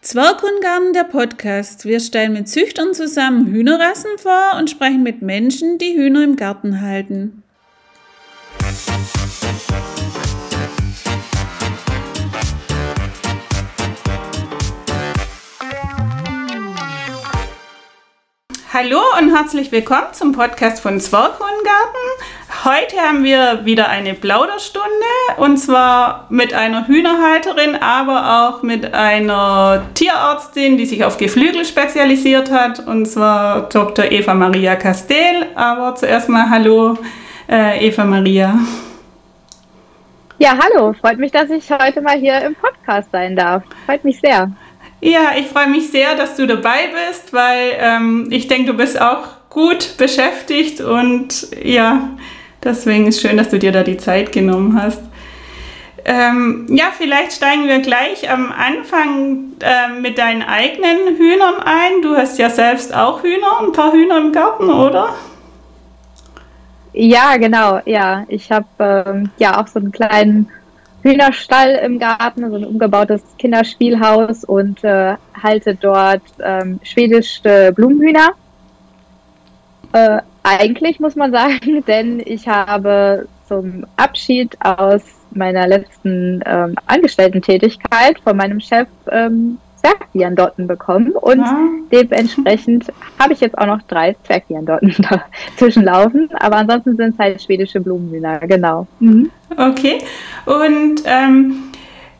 Zwerghundgarten, der Podcast. Wir stellen mit Züchtern zusammen Hühnerrassen vor und sprechen mit Menschen, die Hühner im Garten halten. Hallo und herzlich willkommen zum Podcast von Zwerghundgarten. Heute haben wir wieder eine Plauderstunde und zwar mit einer Hühnerhalterin, aber auch mit einer Tierärztin, die sich auf Geflügel spezialisiert hat und zwar Dr. Eva Maria Castell. Aber zuerst mal Hallo äh, Eva Maria. Ja, hallo. Freut mich, dass ich heute mal hier im Podcast sein darf. Freut mich sehr. Ja, ich freue mich sehr, dass du dabei bist, weil ähm, ich denke, du bist auch gut beschäftigt und ja, deswegen ist schön, dass du dir da die Zeit genommen hast. Ähm, ja, vielleicht steigen wir gleich am Anfang äh, mit deinen eigenen Hühnern ein. Du hast ja selbst auch Hühner, ein paar Hühner im Garten, oder? Ja, genau. Ja, ich habe ähm, ja auch so einen kleinen Hühnerstall im Garten, so ein umgebautes Kinderspielhaus und äh, halte dort ähm, schwedische Blumenhühner. Äh, eigentlich muss man sagen, denn ich habe zum Abschied aus meiner letzten ähm, Angestellten-Tätigkeit von meinem Chef ähm, Zwergviandotten bekommen und ja. dementsprechend habe ich jetzt auch noch drei Zwergviandotten dazwischen laufen, aber ansonsten sind es halt schwedische Blumenhühner, genau. Mhm. Okay, und ähm,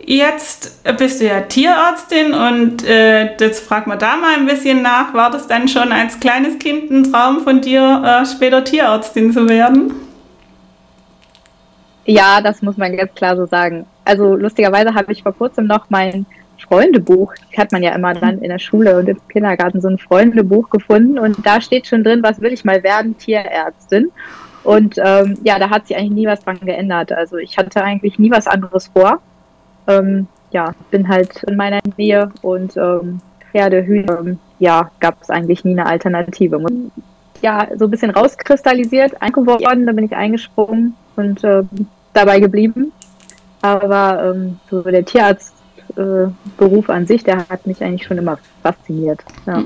jetzt bist du ja Tierärztin und äh, jetzt frag mal da mal ein bisschen nach, war das dann schon als kleines Kind ein Traum von dir, äh, später Tierärztin zu werden? Ja, das muss man ganz klar so sagen. Also lustigerweise habe ich vor kurzem noch mein Freundebuch, das hat man ja immer dann in der Schule und im Kindergarten so ein Freundebuch gefunden und da steht schon drin, was will ich mal werden, Tierärztin. Und ähm, ja, da hat sich eigentlich nie was dran geändert. Also ich hatte eigentlich nie was anderes vor. Ähm, ja, bin halt in meiner Nähe und ähm, Pferde, Hühner, ja, gab es eigentlich nie eine Alternative. Ja, so ein bisschen rauskristallisiert, eingeworden, da bin ich eingesprungen und ähm, dabei geblieben. Aber ähm, so der Tierarzt äh, Beruf an sich, der hat mich eigentlich schon immer fasziniert. Ja.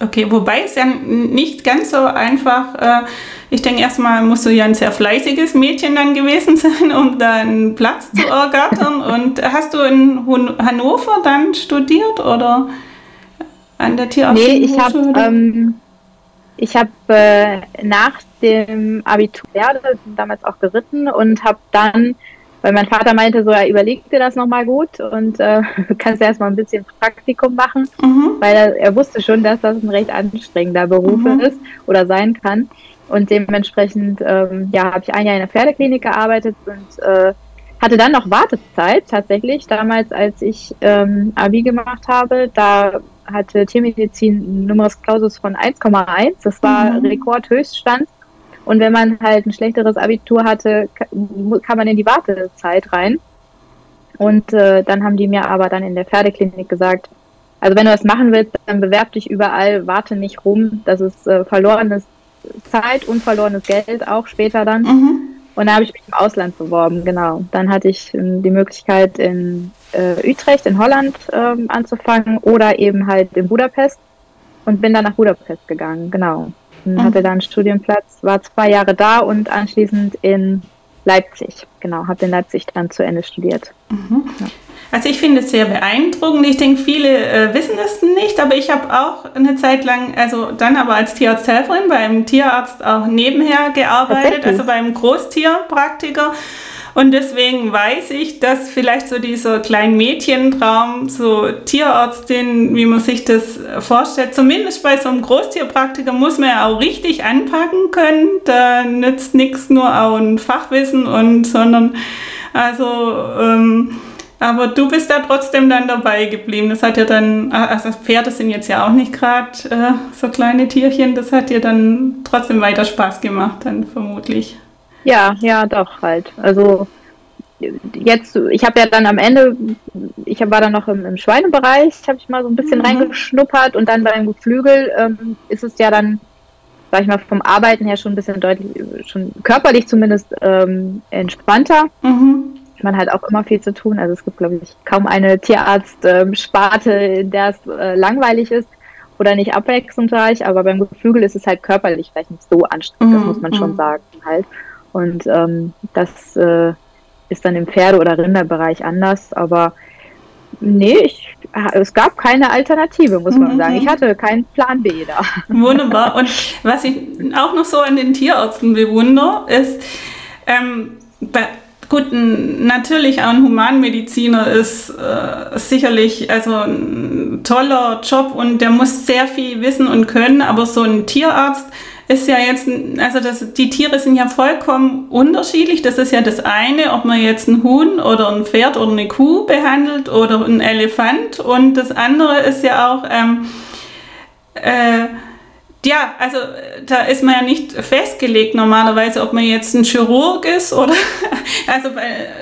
Okay, wobei es ja nicht ganz so einfach, äh, ich denke erstmal musst du ja ein sehr fleißiges Mädchen dann gewesen sein, um da einen Platz zu ergattern. Und hast du in Hannover dann studiert oder an der Tierarzt? Nee, ich habe ähm, ich habe äh, nach dem Abitur damals auch geritten und habe dann weil mein Vater meinte so, er überlegt dir das nochmal gut und äh, kannst erstmal ein bisschen Praktikum machen, mhm. weil er, er, wusste schon, dass das ein recht anstrengender Beruf mhm. ist oder sein kann. Und dementsprechend, ähm, ja, habe ich ein Jahr in der Pferdeklinik gearbeitet und äh, hatte dann noch Wartezeit tatsächlich. Damals, als ich ähm, Abi gemacht habe, da hatte Tiermedizin ein Numerus Clausus von 1,1. Das war mhm. Rekordhöchststand. Und wenn man halt ein schlechteres Abitur hatte, kann man in die Wartezeit rein. Und äh, dann haben die mir aber dann in der Pferdeklinik gesagt, also wenn du das machen willst, dann bewerb dich überall, warte nicht rum. Das ist äh, verlorenes Zeit und verlorenes Geld auch später dann. Mhm. Und da habe ich mich im Ausland beworben, genau. Dann hatte ich ähm, die Möglichkeit in äh, Utrecht in Holland ähm, anzufangen oder eben halt in Budapest und bin dann nach Budapest gegangen, genau mhm. hatte da einen Studienplatz, war zwei Jahre da und anschließend in Leipzig. Genau, habe in Leipzig dann zu Ende studiert. Mhm. Ja. Also ich finde es sehr beeindruckend. Ich denke, viele äh, wissen es nicht, aber ich habe auch eine Zeit lang, also dann aber als Tierarzthelferin beim Tierarzt auch nebenher gearbeitet, also beim Großtierpraktiker. Und deswegen weiß ich, dass vielleicht so dieser kleine Mädchentraum, so Tierärztin, wie man sich das vorstellt, zumindest bei so einem Großtierpraktiker muss man ja auch richtig anpacken können. Da nützt nichts nur auch ein Fachwissen und, sondern, also, ähm, aber du bist da trotzdem dann dabei geblieben. Das hat ja dann, also Pferde sind jetzt ja auch nicht gerade äh, so kleine Tierchen, das hat dir dann trotzdem weiter Spaß gemacht, dann vermutlich. Ja, ja, doch halt. Also jetzt, ich habe ja dann am Ende, ich war dann noch im, im Schweinebereich, habe ich mal so ein bisschen mhm. reingeschnuppert und dann beim Geflügel ähm, ist es ja dann sag ich mal, vom Arbeiten her schon ein bisschen deutlich, schon körperlich zumindest ähm, entspannter. Mhm. Man hat auch immer viel zu tun. Also es gibt, glaube ich, kaum eine Tierarzt-Sparte, in der es äh, langweilig ist oder nicht abwechslungsreich, aber beim Geflügel ist es halt körperlich vielleicht nicht so anstrengend, mhm. das muss man schon mhm. sagen halt. Und ähm, das äh, ist dann im Pferde- oder Rinderbereich anders, aber nee, ich, es gab keine Alternative, muss man mhm. sagen. Ich hatte keinen Plan B da. Wunderbar. Und was ich auch noch so an den Tierärzten bewundere, ist, ähm, bei, gut, natürlich auch ein Humanmediziner ist äh, sicherlich also ein toller Job und der muss sehr viel wissen und können, aber so ein Tierarzt ist ja jetzt, also das, die Tiere sind ja vollkommen unterschiedlich. Das ist ja das eine, ob man jetzt ein Huhn oder ein Pferd oder eine Kuh behandelt oder ein Elefant. Und das andere ist ja auch, ähm, äh, ja, also da ist man ja nicht festgelegt normalerweise, ob man jetzt ein Chirurg ist oder also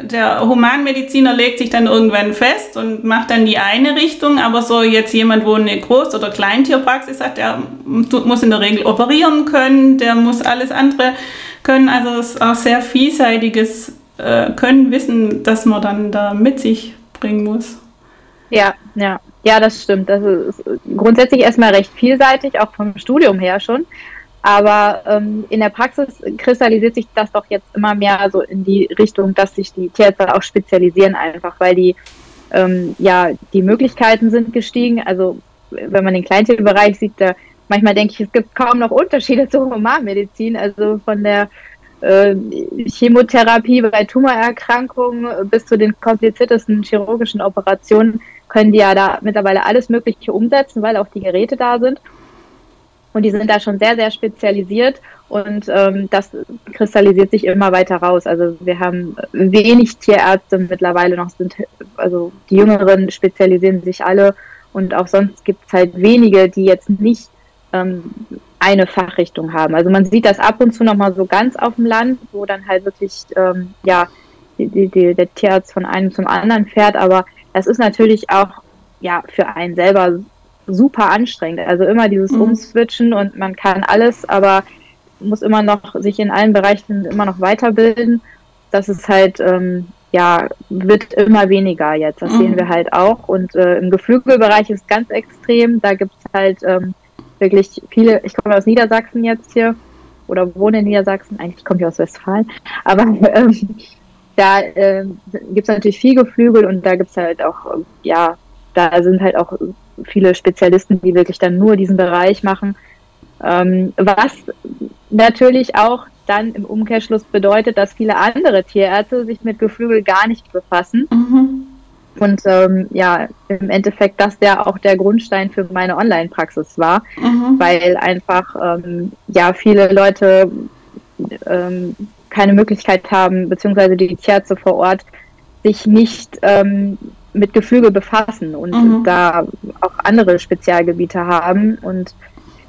der Humanmediziner legt sich dann irgendwann fest und macht dann die eine Richtung, aber so jetzt jemand, wo eine Groß- oder Kleintierpraxis hat, der muss in der Regel operieren können, der muss alles andere können, also es ist auch sehr vielseitiges äh, Können, Wissen, das man dann da mit sich bringen muss. Ja, ja. Ja, das stimmt. Das ist grundsätzlich erstmal recht vielseitig, auch vom Studium her schon. Aber ähm, in der Praxis kristallisiert sich das doch jetzt immer mehr so in die Richtung, dass sich die Tierärzte auch spezialisieren, einfach weil die ähm, ja die Möglichkeiten sind gestiegen. Also wenn man den Kleintierbereich sieht, da manchmal denke ich, es gibt kaum noch Unterschiede zur Humanmedizin. Also von der äh, Chemotherapie bei Tumorerkrankungen bis zu den kompliziertesten chirurgischen Operationen können die ja da mittlerweile alles Mögliche umsetzen, weil auch die Geräte da sind. Und die sind da schon sehr, sehr spezialisiert und ähm, das kristallisiert sich immer weiter raus. Also wir haben wenig Tierärzte mittlerweile noch, sind also die Jüngeren spezialisieren sich alle und auch sonst gibt es halt wenige, die jetzt nicht ähm, eine Fachrichtung haben. Also man sieht das ab und zu nochmal so ganz auf dem Land, wo dann halt wirklich ähm, ja die, die, der Tierarzt von einem zum anderen fährt, aber das ist natürlich auch ja für einen selber super anstrengend. Also immer dieses mhm. Umswitchen und man kann alles, aber muss immer noch sich in allen Bereichen immer noch weiterbilden. Das ist halt, ähm, ja, wird immer weniger jetzt. Das mhm. sehen wir halt auch. Und äh, im Geflügelbereich ist ganz extrem. Da gibt es halt ähm, wirklich viele, ich komme aus Niedersachsen jetzt hier oder wohne in Niedersachsen, eigentlich komme ich aus Westfalen, aber ähm, da äh, gibt es natürlich viel Geflügel und da gibt es halt auch, ja, da sind halt auch viele Spezialisten, die wirklich dann nur diesen Bereich machen. Ähm, was natürlich auch dann im Umkehrschluss bedeutet, dass viele andere Tierärzte sich mit Geflügel gar nicht befassen. Mhm. Und ähm, ja, im Endeffekt das ja auch der Grundstein für meine Online-Praxis war, mhm. weil einfach ähm, ja viele Leute ähm, keine Möglichkeit haben, beziehungsweise die Tierärzte vor Ort sich nicht ähm, mit Geflügel befassen und mhm. da auch andere Spezialgebiete haben und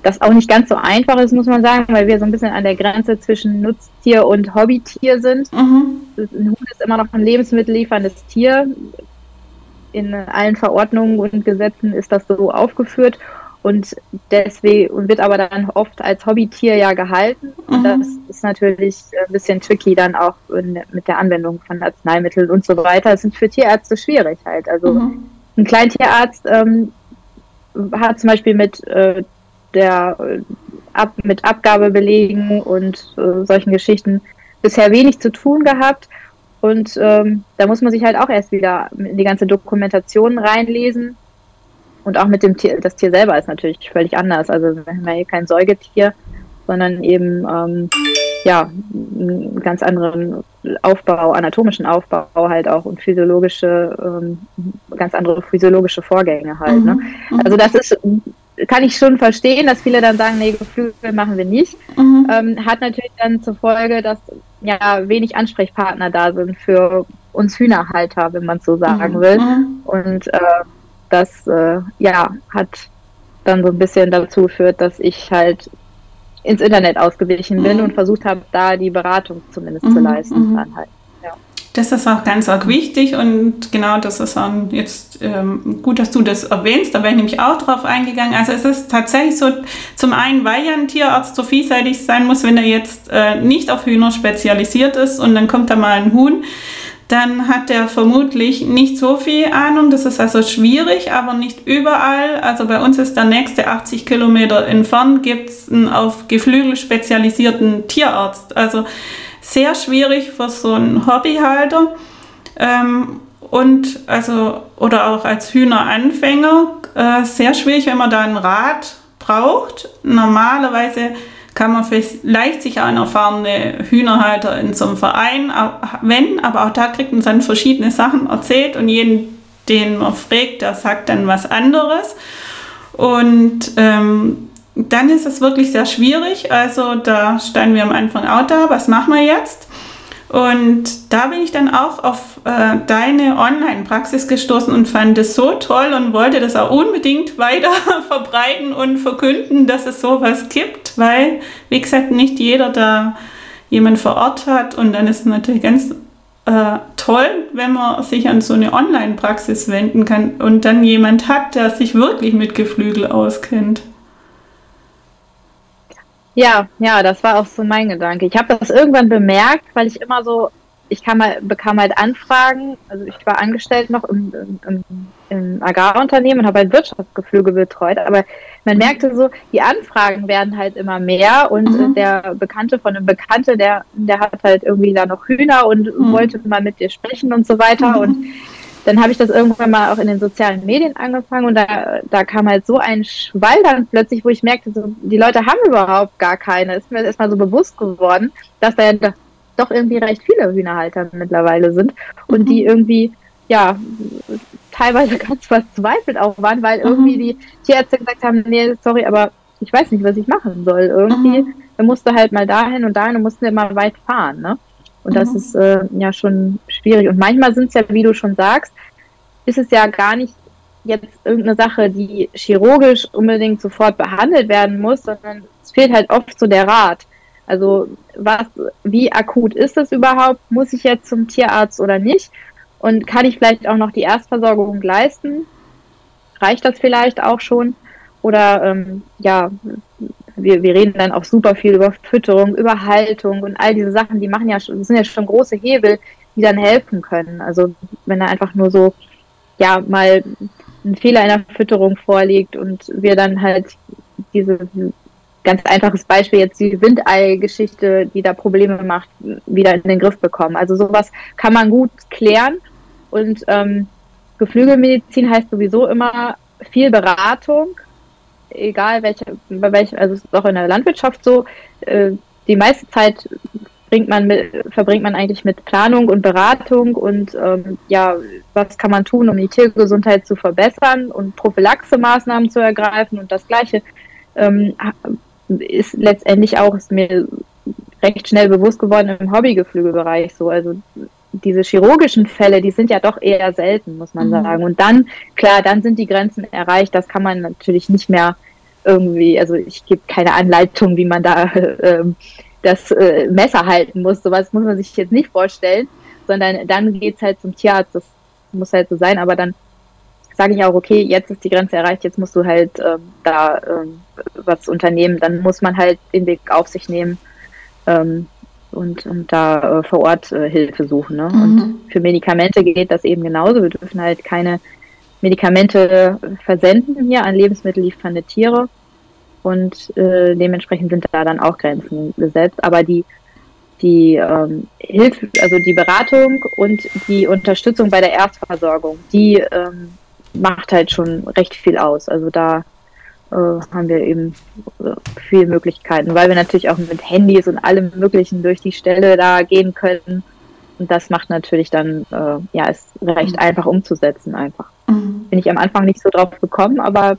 das auch nicht ganz so einfach ist, muss man sagen, weil wir so ein bisschen an der Grenze zwischen Nutztier und Hobbytier sind. Mhm. Ein Hund ist immer noch ein lebensmittellieferndes Tier. In allen Verordnungen und Gesetzen ist das so aufgeführt und deswegen wird aber dann oft als Hobbytier ja gehalten. Und mhm. das ist natürlich ein bisschen tricky dann auch in, mit der Anwendung von Arzneimitteln und so weiter. Das sind für Tierärzte schwierig halt. Also mhm. ein Kleintierarzt ähm, hat zum Beispiel mit äh, der ab, mit Abgabebelegen und äh, solchen Geschichten bisher wenig zu tun gehabt. Und ähm, da muss man sich halt auch erst wieder in die ganze Dokumentation reinlesen und auch mit dem Tier, das Tier selber ist natürlich völlig anders. Also wir haben ja hier kein Säugetier, sondern eben ähm, ja einen ganz anderen Aufbau, anatomischen Aufbau halt auch und physiologische, ähm, ganz andere physiologische Vorgänge halt. Ne? Mhm. Ne? Also das ist kann ich schon verstehen, dass viele dann sagen, nee, Geflügel machen wir nicht. Mhm. Ähm, hat natürlich dann zur Folge, dass ja wenig Ansprechpartner da sind für uns Hühnerhalter, wenn man es so sagen mhm. will. Mhm. Und äh, das äh, ja hat dann so ein bisschen dazu geführt, dass ich halt ins Internet ausgewichen bin mhm. und versucht habe, da die Beratung zumindest mhm. zu leisten. Mhm. Dann halt. Ja. Das ist auch ganz arg wichtig und genau das ist auch jetzt ähm, gut, dass du das erwähnst, da wäre ich nämlich auch drauf eingegangen. Also es ist tatsächlich so, zum einen, weil ja ein Tierarzt so vielseitig sein muss, wenn er jetzt äh, nicht auf Hühner spezialisiert ist und dann kommt da mal ein Huhn, dann hat er vermutlich nicht so viel Ahnung. Das ist also schwierig, aber nicht überall. Also bei uns ist der nächste 80 Kilometer entfernt, gibt es einen auf Geflügel spezialisierten Tierarzt. Also sehr schwierig für so einen Hobbyhalter. Ähm, und also, oder auch als Hühneranfänger, äh, sehr schwierig, wenn man da einen Rat braucht. Normalerweise kann man vielleicht sich auch einen erfahrenen Hühnerhalter in so einem Verein wenden, aber auch da kriegt man dann verschiedene Sachen erzählt und jeden, den man fragt, der sagt dann was anderes. Und ähm, dann ist es wirklich sehr schwierig. Also da standen wir am Anfang auch da, was machen wir jetzt? Und da bin ich dann auch auf äh, deine Online-Praxis gestoßen und fand es so toll und wollte das auch unbedingt weiter verbreiten und verkünden, dass es sowas gibt, weil, wie gesagt, nicht jeder da jemand vor Ort hat und dann ist es natürlich ganz äh, toll, wenn man sich an so eine Online-Praxis wenden kann und dann jemand hat, der sich wirklich mit Geflügel auskennt. Ja, ja, das war auch so mein Gedanke. Ich habe das irgendwann bemerkt, weil ich immer so, ich kam mal, bekam halt Anfragen, also ich war angestellt noch im, im, im Agrarunternehmen und habe halt Wirtschaftsgeflüge betreut, aber man merkte so, die Anfragen werden halt immer mehr und mhm. der Bekannte von einem Bekannte, der, der hat halt irgendwie da noch Hühner und mhm. wollte mal mit dir sprechen und so weiter mhm. und dann habe ich das irgendwann mal auch in den sozialen Medien angefangen und da, da kam halt so ein Schwall dann plötzlich, wo ich merkte, so, die Leute haben überhaupt gar keine. Ist mir erstmal so bewusst geworden, dass da ja doch irgendwie recht viele Hühnerhalter mittlerweile sind und mhm. die irgendwie, ja, teilweise ganz verzweifelt auch waren, weil mhm. irgendwie die Tierärzte gesagt haben, nee, sorry, aber ich weiß nicht, was ich machen soll. Irgendwie, mhm. er musste halt mal dahin und dahin und mussten immer weit fahren, ne? Und das mhm. ist äh, ja schon schwierig. Und manchmal sind es ja, wie du schon sagst, ist es ja gar nicht jetzt irgendeine Sache, die chirurgisch unbedingt sofort behandelt werden muss, sondern es fehlt halt oft so der Rat. Also was, wie akut ist es überhaupt? Muss ich jetzt zum Tierarzt oder nicht? Und kann ich vielleicht auch noch die Erstversorgung leisten? Reicht das vielleicht auch schon? Oder ähm, ja, wir, wir reden dann auch super viel über Fütterung, über Haltung und all diese Sachen, die machen ja schon, das sind ja schon große Hebel, die dann helfen können. Also wenn da einfach nur so, ja, mal ein Fehler in der Fütterung vorliegt und wir dann halt diese ganz einfaches Beispiel jetzt die Windei-Geschichte, die da Probleme macht, wieder in den Griff bekommen. Also sowas kann man gut klären und ähm, Geflügelmedizin heißt sowieso immer viel Beratung, egal welche, bei welchem, also es ist auch in der Landwirtschaft so, äh, die meiste Zeit man mit, verbringt man eigentlich mit Planung und Beratung und ähm, ja, was kann man tun, um die Tiergesundheit zu verbessern und Prophylaxemaßnahmen zu ergreifen und das Gleiche ähm, ist letztendlich auch ist mir recht schnell bewusst geworden im Hobbygeflügelbereich so. Also diese chirurgischen Fälle, die sind ja doch eher selten, muss man mhm. sagen. Und dann, klar, dann sind die Grenzen erreicht. Das kann man natürlich nicht mehr irgendwie, also ich gebe keine Anleitung, wie man da äh, das äh, Messer halten muss. Sowas muss man sich jetzt nicht vorstellen, sondern dann geht's halt zum Tierarzt. Das muss halt so sein, aber dann sage ich auch, okay, jetzt ist die Grenze erreicht, jetzt musst du halt ähm, da ähm, was unternehmen. Dann muss man halt den Weg auf sich nehmen. Ähm, und, und da äh, vor Ort äh, Hilfe suchen. Ne? Mhm. Und für Medikamente geht das eben genauso. Wir dürfen halt keine Medikamente versenden hier an lebensmittelliefernde Tiere. Und äh, dementsprechend sind da dann auch Grenzen gesetzt. Aber die, die ähm, Hilfe, also die Beratung und die Unterstützung bei der Erstversorgung, die ähm, macht halt schon recht viel aus. Also da äh, haben wir eben äh, viele Möglichkeiten, weil wir natürlich auch mit Handys und allem Möglichen durch die Stelle da gehen können. Und das macht natürlich dann, äh, ja, ist recht mhm. einfach umzusetzen einfach. Mhm. Bin ich am Anfang nicht so drauf gekommen, aber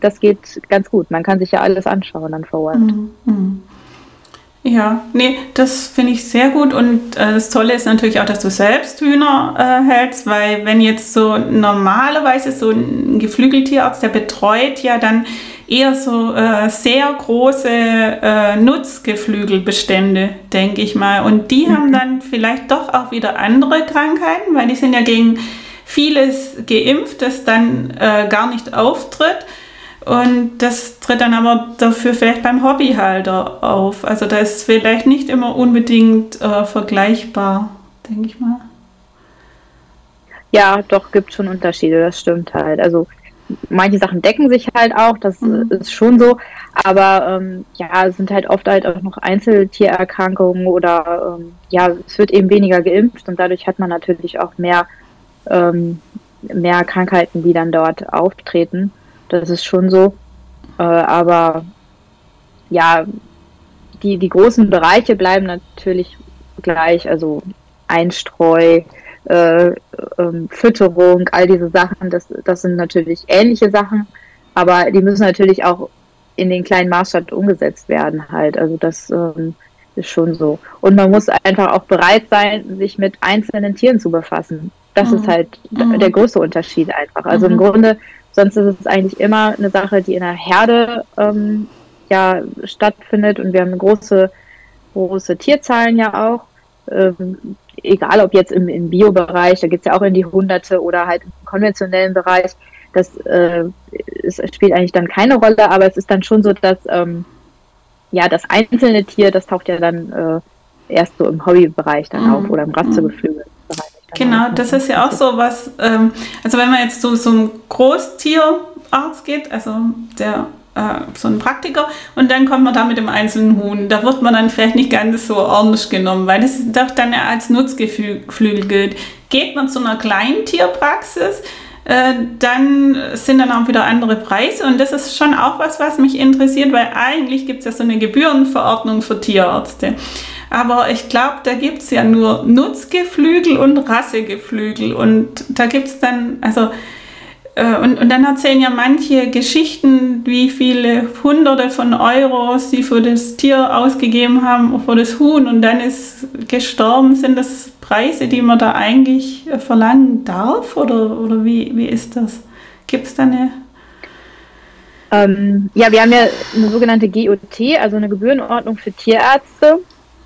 das geht ganz gut. Man kann sich ja alles anschauen dann vor Ort. Mhm. Ja, nee, das finde ich sehr gut und äh, das Tolle ist natürlich auch, dass du selbst Hühner äh, hältst, weil wenn jetzt so normalerweise so ein Geflügeltierarzt, der betreut ja dann eher so äh, sehr große äh, Nutzgeflügelbestände, denke ich mal. Und die mhm. haben dann vielleicht doch auch wieder andere Krankheiten, weil die sind ja gegen vieles geimpft, das dann äh, gar nicht auftritt. Und das tritt dann aber dafür vielleicht beim Hobbyhalter auf. Also da ist vielleicht nicht immer unbedingt äh, vergleichbar, denke ich mal. Ja, doch, gibt schon Unterschiede, das stimmt halt. Also manche Sachen decken sich halt auch, das mhm. ist schon so. Aber ähm, ja, es sind halt oft halt auch noch Einzeltiererkrankungen oder ähm, ja, es wird eben weniger geimpft und dadurch hat man natürlich auch mehr, ähm, mehr Krankheiten, die dann dort auftreten. Das ist schon so. Äh, aber ja, die, die großen Bereiche bleiben natürlich gleich, also Einstreu, äh, ähm, Fütterung, all diese Sachen, das, das sind natürlich ähnliche Sachen, aber die müssen natürlich auch in den kleinen Maßstab umgesetzt werden halt. Also das ähm, ist schon so. Und man muss einfach auch bereit sein, sich mit einzelnen Tieren zu befassen. Das mhm. ist halt mhm. der größte Unterschied einfach. Also mhm. im Grunde, sonst ist es eigentlich immer eine Sache, die in der Herde ähm, ja stattfindet und wir haben große, große Tierzahlen ja auch. Ähm, egal ob jetzt im, im Bio-Bereich, da geht es ja auch in die Hunderte oder halt im konventionellen Bereich, das äh, es spielt eigentlich dann keine Rolle, aber es ist dann schon so, dass ähm, ja das einzelne Tier, das taucht ja dann äh, erst so im Hobbybereich dann mhm. auf oder im Rassegeflügelbereich. Genau, das ist ja auch so was, ähm, also wenn man jetzt so zum Großtierarzt geht, also der äh, so ein Praktiker und dann kommt man da mit dem einzelnen Huhn. Da wird man dann vielleicht nicht ganz so ordentlich genommen, weil das doch dann als Nutzgeflügel gilt. Geht man zu einer kleinen Tierpraxis, äh, dann sind dann auch wieder andere Preise und das ist schon auch was, was mich interessiert, weil eigentlich gibt es ja so eine Gebührenverordnung für Tierärzte. Aber ich glaube, da gibt es ja nur Nutzgeflügel und Rassegeflügel und da gibt es dann, also äh, und, und dann erzählen ja manche Geschichten, wie viele Hunderte von Euros sie für das Tier ausgegeben haben, für das Huhn und dann ist gestorben. Sind das Preise, die man da eigentlich äh, verlangen darf oder, oder wie, wie ist das? Gibt es da eine ähm, ja, wir haben ja eine sogenannte GOT, also eine Gebührenordnung für Tierärzte.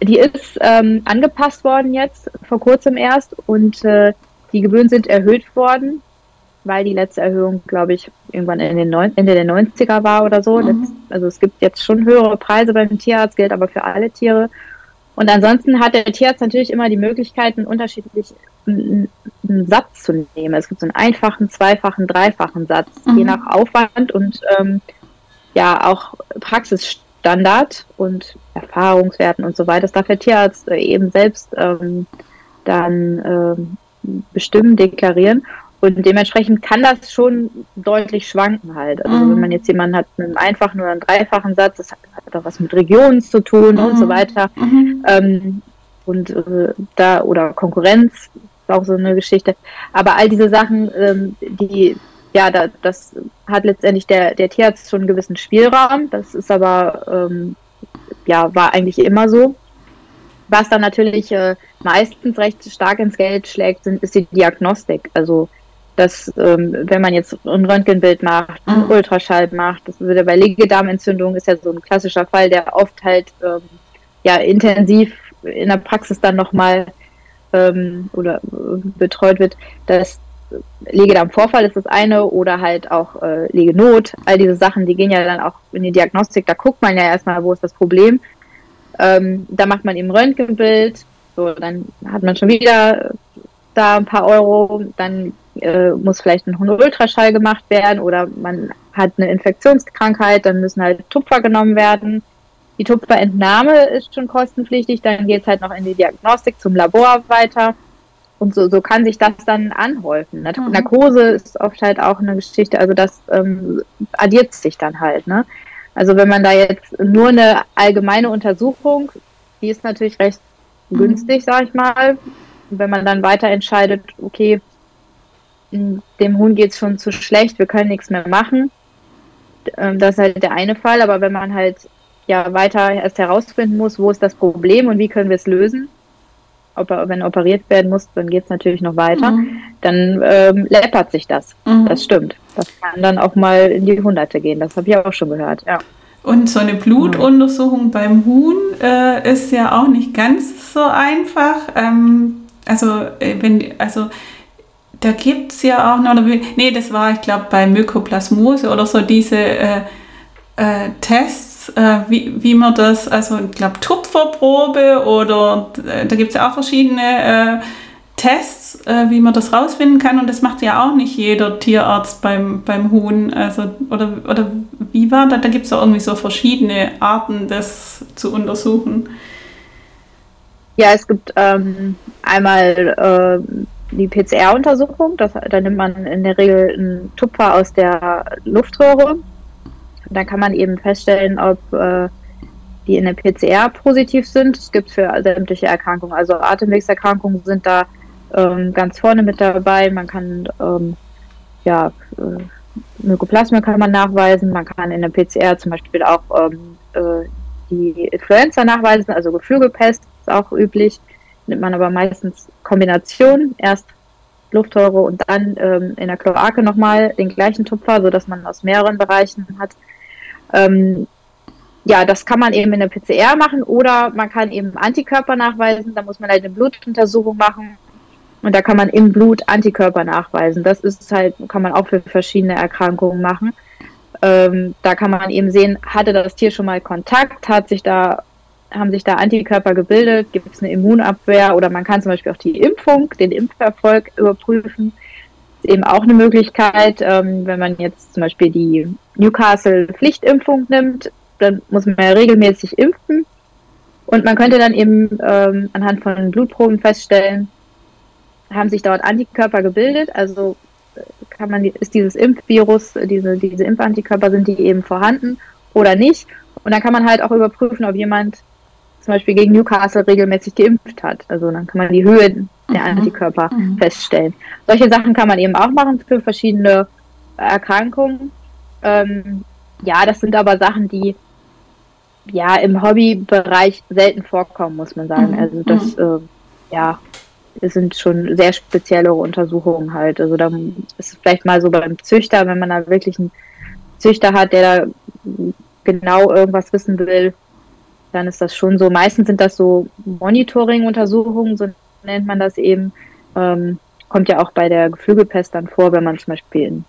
Die ist ähm, angepasst worden jetzt, vor kurzem erst, und äh, die Gebühren sind erhöht worden weil die letzte Erhöhung, glaube ich, irgendwann in den Neun Ende der 90er war oder so. Mhm. Das, also es gibt jetzt schon höhere Preise beim Tierarzt, gilt aber für alle Tiere. Und ansonsten hat der Tierarzt natürlich immer die Möglichkeit, einen unterschiedlichen einen Satz zu nehmen. Es gibt so einen einfachen, zweifachen, dreifachen Satz, mhm. je nach Aufwand und ähm, ja auch Praxisstandard und Erfahrungswerten und so weiter. Das darf der Tierarzt äh, eben selbst ähm, dann ähm, bestimmen, deklarieren. Und dementsprechend kann das schon deutlich schwanken halt. Also mhm. wenn man jetzt jemanden hat mit einem einfachen oder einem dreifachen Satz, das hat, hat auch was mit Regionen zu tun mhm. und so mhm. weiter. Mhm. Ähm, und äh, da, oder Konkurrenz, ist auch so eine Geschichte. Aber all diese Sachen, ähm, die, ja, da, das hat letztendlich der, der Tierarzt schon einen gewissen Spielraum. Das ist aber, ähm, ja, war eigentlich immer so. Was dann natürlich äh, meistens recht stark ins Geld schlägt, sind, ist die Diagnostik. Also dass ähm, wenn man jetzt ein Röntgenbild macht, ein mhm. Ultraschall macht, das würde bei Legedarmentzündung ist ja so ein klassischer Fall, der oft halt ähm, ja intensiv in der Praxis dann nochmal ähm, oder äh, betreut wird, dass Legedarmvorfall ist das eine oder halt auch äh, Legenot, all diese Sachen, die gehen ja dann auch in die Diagnostik, da guckt man ja erstmal, wo ist das Problem. Ähm, da macht man eben Röntgenbild, so, dann hat man schon wieder da ein paar Euro, dann äh, muss vielleicht ein Ultraschall gemacht werden oder man hat eine Infektionskrankheit, dann müssen halt Tupfer genommen werden. Die Tupferentnahme ist schon kostenpflichtig, dann geht es halt noch in die Diagnostik zum Labor weiter. Und so, so kann sich das dann anhäufen. Mhm. Narkose ist oft halt auch eine Geschichte, also das ähm, addiert sich dann halt. Ne? Also wenn man da jetzt nur eine allgemeine Untersuchung, die ist natürlich recht mhm. günstig, sag ich mal. Wenn man dann weiter entscheidet, okay, dem Huhn geht es schon zu schlecht, wir können nichts mehr machen. Ähm, das ist halt der eine Fall, aber wenn man halt ja weiter erst herausfinden muss, wo ist das Problem und wie können wir es lösen, wenn operiert werden muss, dann geht es natürlich noch weiter, mhm. dann ähm, läppert sich das. Mhm. Das stimmt. Das kann dann auch mal in die Hunderte gehen. Das habe ich auch schon gehört, ja. Und so eine Blutuntersuchung beim Huhn äh, ist ja auch nicht ganz so einfach. Ähm, also, äh, wenn, also da gibt es ja auch noch, nee, das war, ich glaube, bei Mykoplasmose oder so diese äh, äh, Tests, äh, wie, wie man das, also ich glaube, Tupferprobe oder äh, da gibt es ja auch verschiedene äh, Tests, äh, wie man das rausfinden kann und das macht ja auch nicht jeder Tierarzt beim, beim Huhn. Also, oder, oder wie war das? Da gibt es ja irgendwie so verschiedene Arten, das zu untersuchen. Ja, es gibt ähm, einmal äh, die PCR-Untersuchung. Da nimmt man in der Regel einen Tupfer aus der Luftröhre. Da kann man eben feststellen, ob äh, die in der PCR positiv sind. Es gibt für sämtliche Erkrankungen, also Atemwegserkrankungen sind da ähm, ganz vorne mit dabei. Man kann ähm, ja äh, Mykoplasma kann man nachweisen. Man kann in der PCR zum Beispiel auch ähm, äh, die Influenza nachweisen, also Geflügelpest ist auch üblich nimmt man aber meistens Kombination, erst Luftröhre und dann ähm, in der Kloake nochmal den gleichen Tupfer, sodass man aus mehreren Bereichen hat. Ähm, ja, das kann man eben in der PCR machen oder man kann eben Antikörper nachweisen. Da muss man halt eine Blutuntersuchung machen und da kann man im Blut Antikörper nachweisen. Das ist halt, kann man auch für verschiedene Erkrankungen machen. Ähm, da kann man eben sehen, hatte das Tier schon mal Kontakt, hat sich da haben sich da Antikörper gebildet, gibt es eine Immunabwehr oder man kann zum Beispiel auch die Impfung, den Impferfolg überprüfen. Eben auch eine Möglichkeit, ähm, wenn man jetzt zum Beispiel die Newcastle-Pflichtimpfung nimmt, dann muss man ja regelmäßig impfen. Und man könnte dann eben ähm, anhand von Blutproben feststellen, haben sich dort Antikörper gebildet, also äh, kann man, ist dieses Impfvirus, diese, diese Impfantikörper, sind die eben vorhanden oder nicht? Und dann kann man halt auch überprüfen, ob jemand zum Beispiel gegen Newcastle regelmäßig geimpft hat. Also dann kann man die Höhe der mhm. Antikörper mhm. feststellen. Solche Sachen kann man eben auch machen für verschiedene Erkrankungen. Ähm, ja, das sind aber Sachen, die ja im Hobbybereich selten vorkommen, muss man sagen. Mhm. Also das, äh, ja, es sind schon sehr spezielle Untersuchungen halt. Also da ist es vielleicht mal so beim Züchter, wenn man da wirklich einen Züchter hat, der da genau irgendwas wissen will, dann ist das schon so. Meistens sind das so Monitoring-Untersuchungen, so nennt man das eben. Ähm, kommt ja auch bei der Geflügelpest dann vor, wenn man zum Beispiel in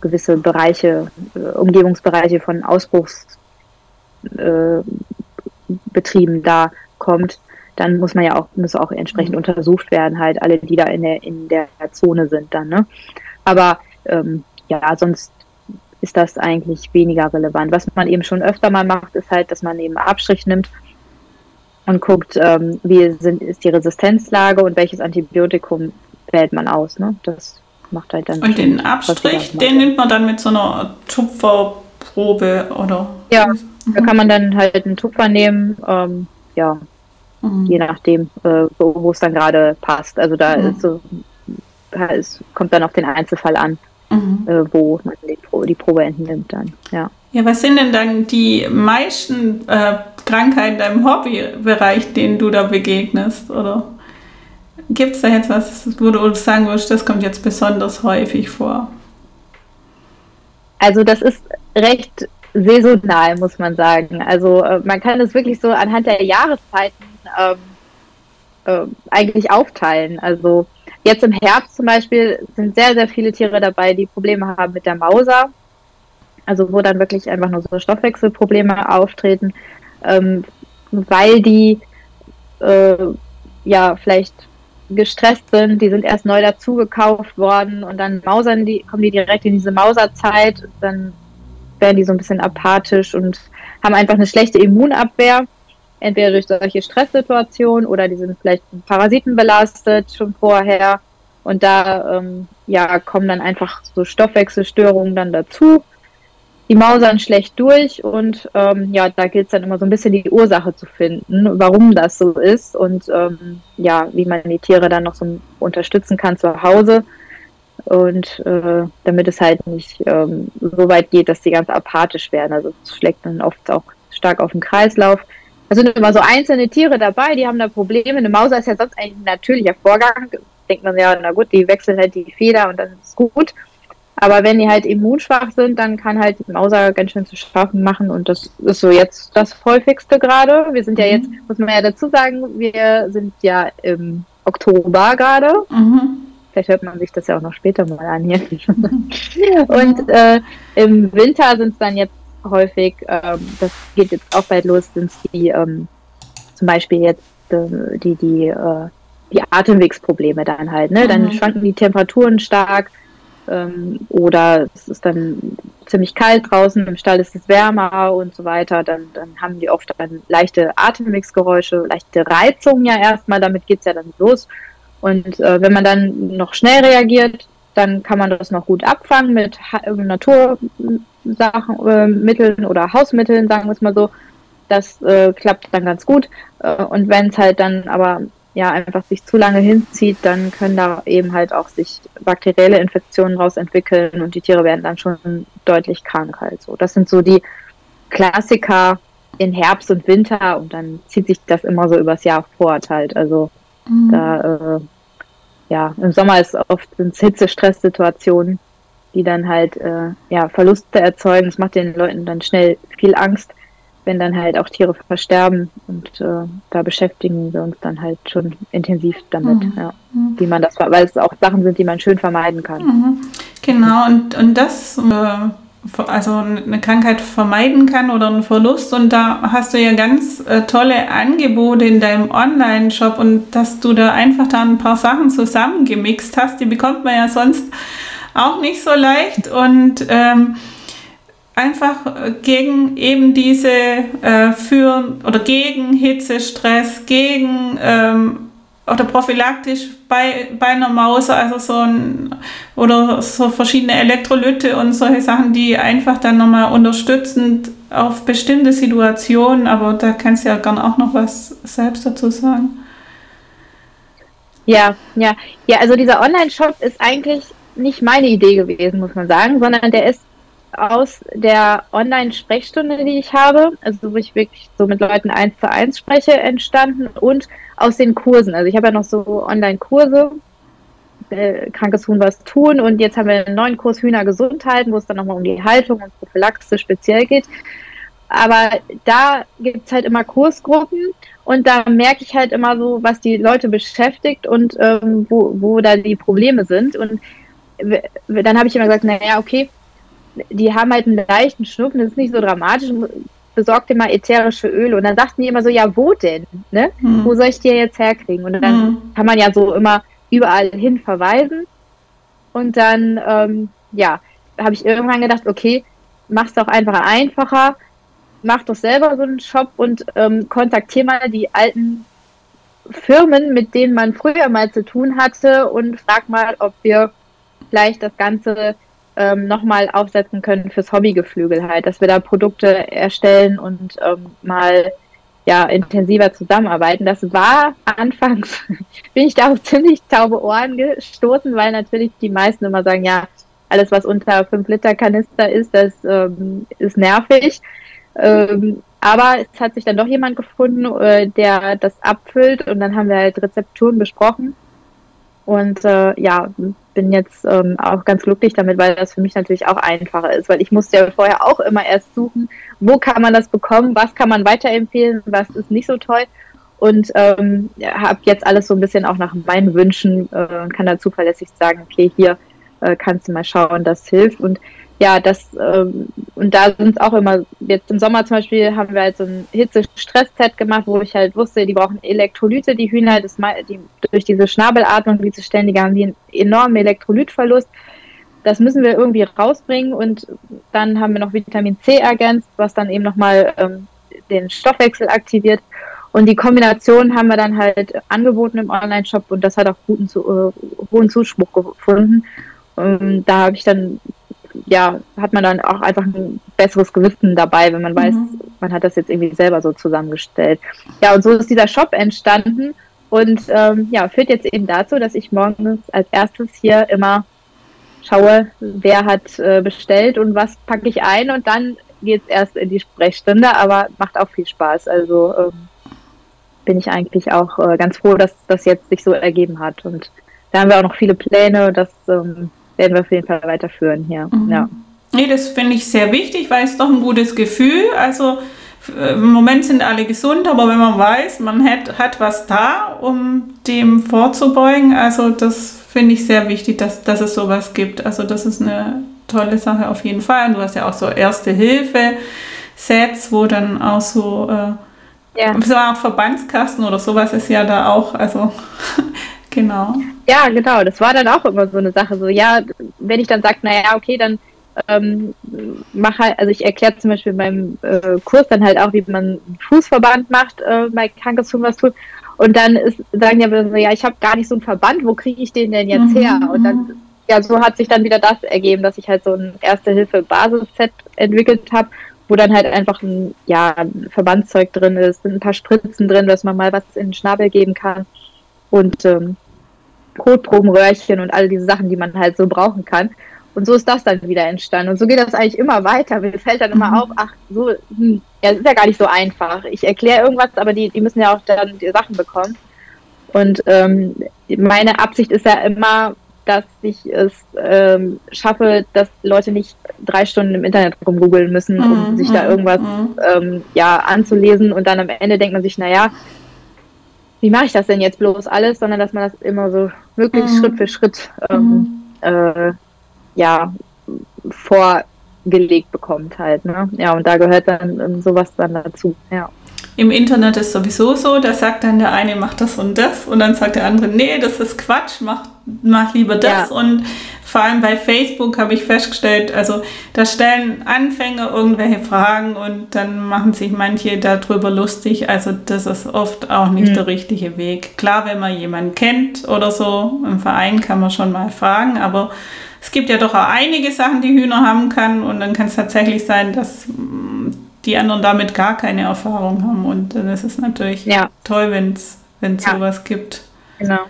gewisse Bereiche, äh, Umgebungsbereiche von Ausbruchsbetrieben äh, da kommt, dann muss man ja auch, muss auch entsprechend mhm. untersucht werden, halt alle, die da in der, in der Zone sind dann, ne? Aber ähm, ja, sonst ist das eigentlich weniger relevant. Was man eben schon öfter mal macht, ist halt, dass man eben Abstrich nimmt und guckt, ähm, wie sind, ist die Resistenzlage und welches Antibiotikum wählt man aus. Ne? Das macht halt dann. Und den Abstrich, den nimmt man dann mit so einer Tupferprobe oder? Ja, mhm. da kann man dann halt einen Tupfer nehmen, ähm, ja, mhm. je nachdem, äh, wo es dann gerade passt. Also da mhm. ist so, es kommt dann auf den Einzelfall an mhm. äh, wo man die, Pro die Probe entnimmt dann. Ja. ja, was sind denn dann die meisten äh, Krankheiten im Hobbybereich, denen du da begegnest? Oder gibt es da jetzt was, wo du sagen würdest, das kommt jetzt besonders häufig vor? Also das ist recht saisonal, muss man sagen. Also äh, man kann es wirklich so anhand der Jahreszeiten ähm, äh, eigentlich aufteilen. Also Jetzt im Herbst zum Beispiel sind sehr, sehr viele Tiere dabei, die Probleme haben mit der Mauser. Also wo dann wirklich einfach nur so Stoffwechselprobleme auftreten, ähm, weil die äh, ja vielleicht gestresst sind, die sind erst neu dazugekauft worden und dann mausern die, kommen die direkt in diese Mauserzeit, dann werden die so ein bisschen apathisch und haben einfach eine schlechte Immunabwehr entweder durch solche Stresssituationen oder die sind vielleicht Parasiten belastet schon vorher. Und da ähm, ja, kommen dann einfach so Stoffwechselstörungen dann dazu. Die mausern schlecht durch und ähm, ja, da gilt es dann immer so ein bisschen die Ursache zu finden, warum das so ist und ähm, ja, wie man die Tiere dann noch so unterstützen kann zu Hause und äh, damit es halt nicht ähm, so weit geht, dass die ganz apathisch werden. Also es schlägt dann oft auch stark auf den Kreislauf da sind immer so einzelne Tiere dabei, die haben da Probleme. Eine Mauser ist ja sonst eigentlich ein natürlicher Vorgang. Denkt man ja, na gut, die wechseln halt die Feder und dann ist es gut. Aber wenn die halt immunschwach sind, dann kann halt die Mauser ganz schön zu schaffen machen und das ist so jetzt das häufigste gerade. Wir sind ja mhm. jetzt, muss man ja dazu sagen, wir sind ja im Oktober gerade. Mhm. Vielleicht hört man sich das ja auch noch später mal an hier. Und äh, im Winter sind es dann jetzt häufig, ähm, das geht jetzt auch bald los, sind es die ähm, zum Beispiel jetzt äh, die, die, äh, die Atemwegsprobleme dann halt. Ne? Dann mhm. schwanken die Temperaturen stark ähm, oder es ist dann ziemlich kalt draußen, im Stall ist es wärmer und so weiter, dann, dann haben die oft dann leichte Atemwegsgeräusche, leichte Reizungen ja erstmal, damit geht es ja dann los. Und äh, wenn man dann noch schnell reagiert, dann kann man das noch gut abfangen mit Natursachen, äh, Mitteln oder Hausmitteln, sagen wir es mal so. Das äh, klappt dann ganz gut. Äh, und wenn es halt dann aber ja einfach sich zu lange hinzieht, dann können da eben halt auch sich bakterielle Infektionen raus entwickeln und die Tiere werden dann schon deutlich krank halt so. Das sind so die Klassiker in Herbst und Winter und dann zieht sich das immer so übers Jahr fort halt. Also mhm. da äh, ja, im Sommer ist oft Hitze-Stress-Situationen, die dann halt äh, ja Verluste erzeugen. Das macht den Leuten dann schnell viel Angst wenn dann halt auch Tiere versterben und äh, da beschäftigen wir uns dann halt schon intensiv damit, mhm. ja, wie man das, weil es auch Sachen sind, die man schön vermeiden kann. Mhm. Genau, und, und das, äh, also eine Krankheit vermeiden kann oder einen Verlust und da hast du ja ganz äh, tolle Angebote in deinem Online-Shop und dass du da einfach da ein paar Sachen zusammengemixt hast, die bekommt man ja sonst auch nicht so leicht und ähm, einfach äh, gegen eben diese äh, führen oder gegen Hitzestress, gegen ähm, oder prophylaktisch bei, bei einer Maus, also so ein oder so verschiedene Elektrolyte und solche Sachen, die einfach dann nochmal unterstützend auf bestimmte Situationen, aber da kannst du ja gerne auch noch was selbst dazu sagen. Ja, ja, ja, also dieser Online-Shop ist eigentlich nicht meine Idee gewesen, muss man sagen, sondern der ist aus der Online-Sprechstunde, die ich habe, also wo ich wirklich so mit Leuten eins zu eins spreche, entstanden und aus den Kursen. Also ich habe ja noch so Online-Kurse, äh, krankes Huhn was tun und jetzt haben wir einen neuen Kurs Hühner gesund halten, wo es dann nochmal um die Haltung und Prophylaxe speziell geht. Aber da gibt es halt immer Kursgruppen und da merke ich halt immer so, was die Leute beschäftigt und ähm, wo, wo da die Probleme sind. Und dann habe ich immer gesagt, naja, okay, die haben halt einen leichten Schnupfen, das ist nicht so dramatisch, besorgt dir mal ätherische Öle. Und dann sagten die immer so, ja, wo denn? Ne? Hm. Wo soll ich die jetzt herkriegen? Und dann hm. kann man ja so immer überall hin verweisen. Und dann, ähm, ja, habe ich irgendwann gedacht, okay, mach's doch einfach einfacher, mach doch selber so einen Shop und ähm, kontaktier mal die alten Firmen, mit denen man früher mal zu tun hatte und frag mal, ob wir vielleicht das Ganze ähm, nochmal aufsetzen können fürs Hobbygeflügel halt, dass wir da Produkte erstellen und ähm, mal ja intensiver zusammenarbeiten. Das war anfangs, bin ich da auf ziemlich taube Ohren gestoßen, weil natürlich die meisten immer sagen, ja, alles was unter 5 Liter Kanister ist, das ähm, ist nervig. Ähm, aber es hat sich dann doch jemand gefunden, äh, der das abfüllt und dann haben wir halt Rezepturen besprochen. Und äh, ja, bin jetzt ähm, auch ganz glücklich damit, weil das für mich natürlich auch einfacher ist, weil ich musste ja vorher auch immer erst suchen, wo kann man das bekommen, was kann man weiterempfehlen, was ist nicht so toll. Und ähm, habe jetzt alles so ein bisschen auch nach meinen Wünschen äh, kann da zuverlässig sagen, okay, hier äh, kannst du mal schauen, das hilft. Und ja, das, ähm, und da sind es auch immer, jetzt im Sommer zum Beispiel haben wir halt so ein Hitze-Stress-Set gemacht, wo ich halt wusste, die brauchen Elektrolyte, die Hühner, das, die, durch diese Schnabelatmung, die zu ständig haben die einen enormen Elektrolytverlust. Das müssen wir irgendwie rausbringen und dann haben wir noch Vitamin C ergänzt, was dann eben nochmal ähm, den Stoffwechsel aktiviert. Und die Kombination haben wir dann halt angeboten im Online-Shop und das hat auch guten, äh, hohen Zuspruch gefunden. Ähm, da habe ich dann ja, hat man dann auch einfach ein besseres Gewissen dabei, wenn man weiß, mhm. man hat das jetzt irgendwie selber so zusammengestellt. Ja, und so ist dieser Shop entstanden und ähm, ja, führt jetzt eben dazu, dass ich morgens als erstes hier immer schaue, wer hat äh, bestellt und was packe ich ein und dann geht es erst in die Sprechstunde, aber macht auch viel Spaß. Also ähm, bin ich eigentlich auch äh, ganz froh, dass das jetzt sich so ergeben hat. Und da haben wir auch noch viele Pläne, das ähm, werden wir auf jeden Fall weiterführen hier. Mhm. Ja. Nee, das finde ich sehr wichtig, weil es doch ein gutes Gefühl. Also äh, im Moment sind alle gesund, aber wenn man weiß, man hat, hat was da, um dem vorzubeugen, also das finde ich sehr wichtig, dass, dass es sowas gibt. Also das ist eine tolle Sache auf jeden Fall. Und du hast ja auch so Erste-Hilfe-Sets, wo dann auch so, äh, ja. so eine Art Verbandskasten oder sowas ist ja da auch. Also genau. Ja, genau. Das war dann auch immer so eine Sache. So, ja, wenn ich dann sage, naja, okay, dann ähm, mache halt, also ich erkläre zum Beispiel in meinem äh, Kurs dann halt auch, wie man einen Fußverband macht äh, bei krankes Huhn was tut. Und dann ist, sagen die aber so, ja, ich habe gar nicht so einen Verband, wo kriege ich den denn jetzt mhm. her? Und dann, ja, so hat sich dann wieder das ergeben, dass ich halt so ein Erste-Hilfe-Basis-Set entwickelt habe, wo dann halt einfach ein, ja, ein Verbandszeug drin ist, ein paar Spritzen drin, dass man mal was in den Schnabel geben kann. Und ähm, Kotprobenröhrchen und all diese Sachen, die man halt so brauchen kann. Und so ist das dann wieder entstanden. Und so geht das eigentlich immer weiter. Mir fällt dann immer mhm. auf, ach, so, hm, ja, ist ja gar nicht so einfach. Ich erkläre irgendwas, aber die, die müssen ja auch dann die Sachen bekommen. Und ähm, meine Absicht ist ja immer, dass ich es ähm, schaffe, dass Leute nicht drei Stunden im Internet rumgoogeln müssen, um mhm. sich da mhm, irgendwas mhm. ähm, ja, anzulesen und dann am Ende denkt man sich, naja, wie mache ich das denn jetzt bloß alles, sondern dass man das immer so wirklich mhm. Schritt für Schritt ähm, äh, ja, vorgelegt bekommt halt. Ne? Ja, und da gehört dann ähm, sowas dann dazu, ja. Im Internet ist sowieso so, da sagt dann der eine, macht das und das und dann sagt der andere, nee, das ist Quatsch, mach, mach lieber das. Ja. Und vor allem bei Facebook habe ich festgestellt, also da stellen Anfänger irgendwelche Fragen und dann machen sich manche darüber lustig. Also das ist oft auch nicht mhm. der richtige Weg. Klar, wenn man jemanden kennt oder so, im Verein kann man schon mal fragen, aber es gibt ja doch auch einige Sachen, die Hühner haben kann und dann kann es tatsächlich sein, dass die anderen damit gar keine Erfahrung haben und dann ist es natürlich ja. toll, wenn es ja. sowas gibt. Genau.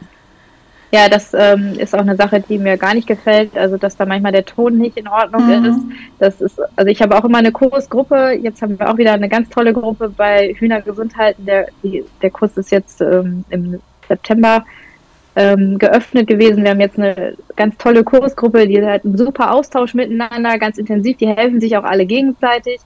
Ja, das ähm, ist auch eine Sache, die mir gar nicht gefällt, also dass da manchmal der Ton nicht in Ordnung mhm. ist. Das ist, also ich habe auch immer eine Kursgruppe, jetzt haben wir auch wieder eine ganz tolle Gruppe bei Hühnergesundheit. Der, die, der Kurs ist jetzt ähm, im September ähm, geöffnet gewesen. Wir haben jetzt eine ganz tolle Kursgruppe, die hat einen super Austausch miteinander, ganz intensiv, die helfen sich auch alle gegenseitig.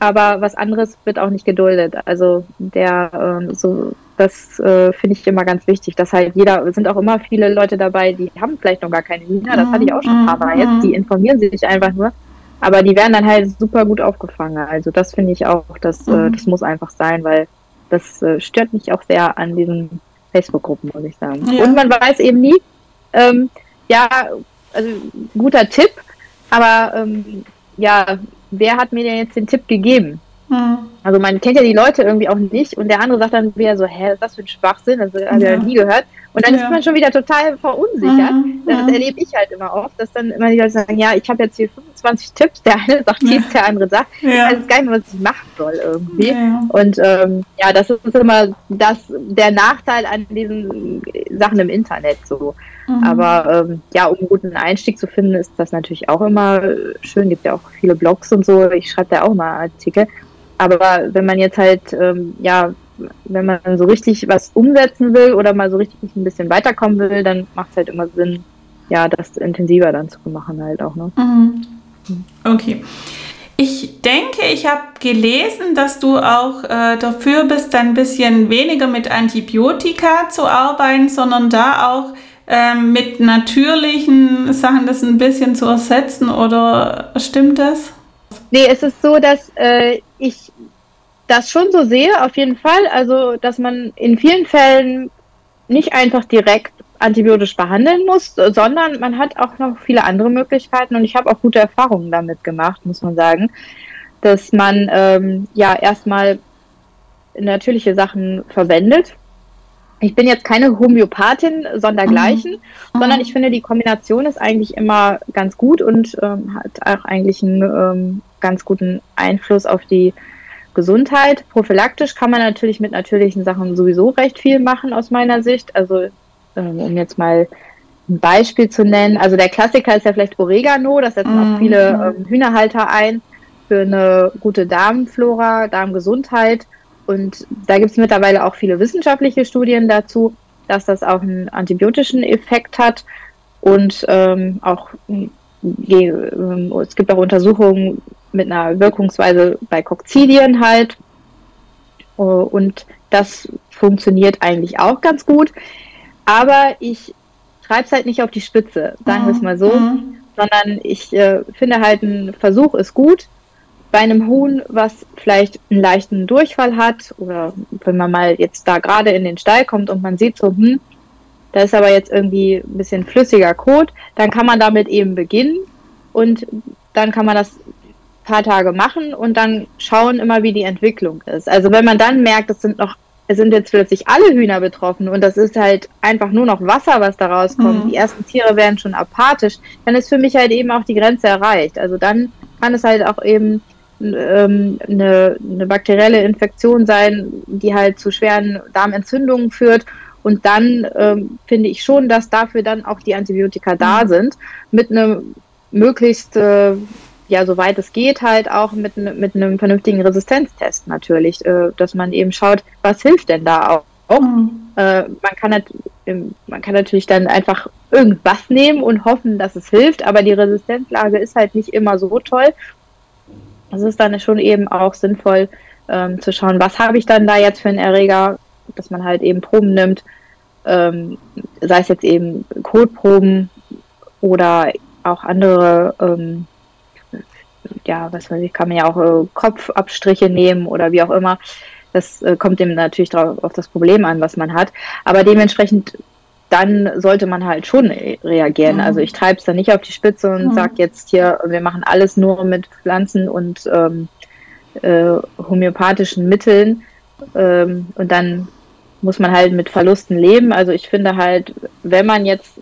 Aber was anderes wird auch nicht geduldet. Also der ähm, so das äh, finde ich immer ganz wichtig, dass halt jeder, sind auch immer viele Leute dabei, die haben vielleicht noch gar keine Hühner, das hatte ich auch schon ein paar Mal jetzt, die informieren sich einfach nur, aber die werden dann halt super gut aufgefangen. Also das finde ich auch, das, äh, mhm. das muss einfach sein, weil das äh, stört mich auch sehr an diesen Facebook-Gruppen, muss ich sagen. Ja. Und man weiß eben nie, ähm, ja, also guter Tipp, aber ähm, ja, wer hat mir denn jetzt den Tipp gegeben? Mhm. Also man kennt ja die Leute irgendwie auch nicht und der andere sagt dann wieder so, hä, was ist das für ein Schwachsinn? Also habe ja. ich nie gehört. Und dann ja. ist man schon wieder total verunsichert. Mhm. Das erlebe ich halt immer oft, dass dann immer die Leute sagen, ja, ich habe jetzt hier 25 Tipps, der eine sagt dies, der andere sagt, ja. ich weiß gar nicht, was ich machen soll irgendwie. Ja. Und ähm, ja, das ist immer das, der Nachteil an diesen Sachen im Internet so. Mhm. Aber ähm, ja, um einen guten Einstieg zu finden, ist das natürlich auch immer schön. Gibt ja auch viele Blogs und so. Ich schreibe da auch mal Artikel. Aber wenn man jetzt halt, ähm, ja, wenn man so richtig was umsetzen will oder mal so richtig ein bisschen weiterkommen will, dann macht es halt immer Sinn, ja, das intensiver dann zu machen halt auch. Ne? Mhm. Okay. Ich denke, ich habe gelesen, dass du auch äh, dafür bist, ein bisschen weniger mit Antibiotika zu arbeiten, sondern da auch ähm, mit natürlichen Sachen das ein bisschen zu ersetzen oder stimmt das? Nee, es ist so, dass äh, ich das schon so sehe, auf jeden Fall. Also, dass man in vielen Fällen nicht einfach direkt antibiotisch behandeln muss, sondern man hat auch noch viele andere Möglichkeiten und ich habe auch gute Erfahrungen damit gemacht, muss man sagen, dass man ähm, ja erstmal natürliche Sachen verwendet. Ich bin jetzt keine Homöopathin sondergleichen, mhm. sondern ich finde, die Kombination ist eigentlich immer ganz gut und ähm, hat auch eigentlich einen ähm, ganz guten Einfluss auf die Gesundheit. Prophylaktisch kann man natürlich mit natürlichen Sachen sowieso recht viel machen aus meiner Sicht. Also ähm, um jetzt mal ein Beispiel zu nennen, also der Klassiker ist ja vielleicht Oregano, das setzen mm, auch viele ähm, Hühnerhalter ein. für eine gute Darmflora, Darmgesundheit. Und da gibt es mittlerweile auch viele wissenschaftliche Studien dazu, dass das auch einen antibiotischen Effekt hat. Und ähm, auch äh, es gibt auch Untersuchungen mit einer Wirkungsweise bei Kokzidien halt. Und das funktioniert eigentlich auch ganz gut. Aber ich treibe es halt nicht auf die Spitze, sagen wir es mal so, mhm. sondern ich äh, finde halt, ein Versuch ist gut. Bei einem Huhn, was vielleicht einen leichten Durchfall hat, oder wenn man mal jetzt da gerade in den Stall kommt und man sieht so, hm, da ist aber jetzt irgendwie ein bisschen flüssiger Kot, dann kann man damit eben beginnen und dann kann man das paar Tage machen und dann schauen immer, wie die Entwicklung ist. Also wenn man dann merkt, es sind noch es sind jetzt plötzlich alle Hühner betroffen und das ist halt einfach nur noch Wasser, was da rauskommt. Mhm. Die ersten Tiere werden schon apathisch, dann ist für mich halt eben auch die Grenze erreicht. Also dann kann es halt auch eben ähm, eine, eine bakterielle Infektion sein, die halt zu schweren Darmentzündungen führt. Und dann ähm, finde ich schon, dass dafür dann auch die Antibiotika da mhm. sind, mit einem möglichst äh, ja, soweit es geht, halt auch mit, mit einem vernünftigen Resistenztest natürlich, äh, dass man eben schaut, was hilft denn da auch. Mhm. Äh, man, kann man kann natürlich dann einfach irgendwas nehmen und hoffen, dass es hilft, aber die Resistenzlage ist halt nicht immer so toll. Es ist dann schon eben auch sinnvoll ähm, zu schauen, was habe ich dann da jetzt für einen Erreger, dass man halt eben Proben nimmt, ähm, sei es jetzt eben Kotproben oder auch andere ähm, ja, was weiß ich, kann man ja auch äh, Kopfabstriche nehmen oder wie auch immer. Das äh, kommt dem natürlich drauf, auf das Problem an, was man hat. Aber dementsprechend dann sollte man halt schon reagieren. Mhm. Also ich treibe es dann nicht auf die Spitze und mhm. sage jetzt hier, wir machen alles nur mit Pflanzen und ähm, äh, homöopathischen Mitteln. Ähm, und dann muss man halt mit Verlusten leben. Also ich finde halt, wenn man jetzt